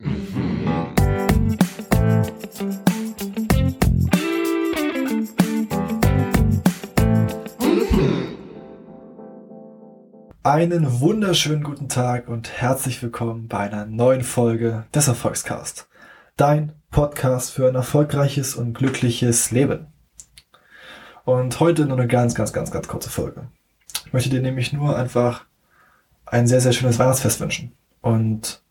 Einen wunderschönen guten Tag und herzlich willkommen bei einer neuen Folge des Erfolgscast. Dein Podcast für ein erfolgreiches und glückliches Leben. Und heute nur eine ganz, ganz, ganz, ganz kurze Folge. Ich möchte dir nämlich nur einfach ein sehr, sehr schönes Weihnachtsfest wünschen. Und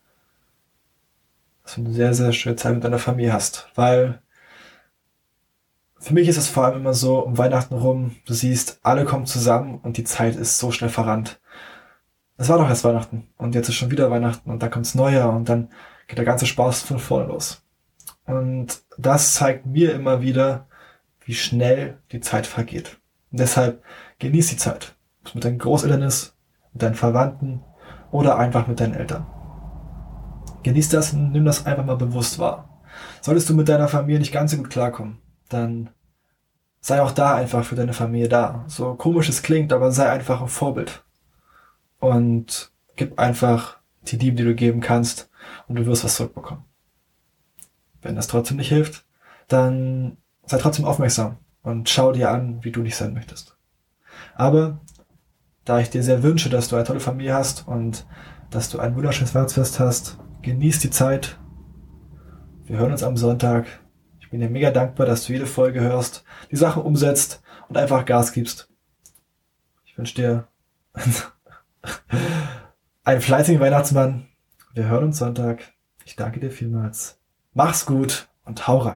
eine sehr, sehr schöne Zeit mit deiner Familie hast. Weil für mich ist es vor allem immer so, um Weihnachten rum, du siehst, alle kommen zusammen und die Zeit ist so schnell verrannt. Es war doch erst Weihnachten und jetzt ist schon wieder Weihnachten und dann kommt's Neujahr und dann geht der ganze Spaß von vorne los. Und das zeigt mir immer wieder, wie schnell die Zeit vergeht. Und deshalb genieß die Zeit. Mit deinen Großeltern ist, mit deinen Verwandten oder einfach mit deinen Eltern. Genieß das und nimm das einfach mal bewusst wahr. Solltest du mit deiner Familie nicht ganz so gut klarkommen, dann sei auch da einfach für deine Familie da. So komisch es klingt, aber sei einfach ein Vorbild. Und gib einfach die Liebe, die du geben kannst und du wirst was zurückbekommen. Wenn das trotzdem nicht hilft, dann sei trotzdem aufmerksam und schau dir an, wie du nicht sein möchtest. Aber da ich dir sehr wünsche, dass du eine tolle Familie hast und dass du ein wunderschönes Weihnachtsfest hast, genieß die Zeit. Wir hören uns am Sonntag. Ich bin dir mega dankbar, dass du jede Folge hörst, die Sachen umsetzt und einfach Gas gibst. Ich wünsche dir einen fleißigen Weihnachtsmann. Wir hören uns Sonntag. Ich danke dir vielmals. Mach's gut und hau rein.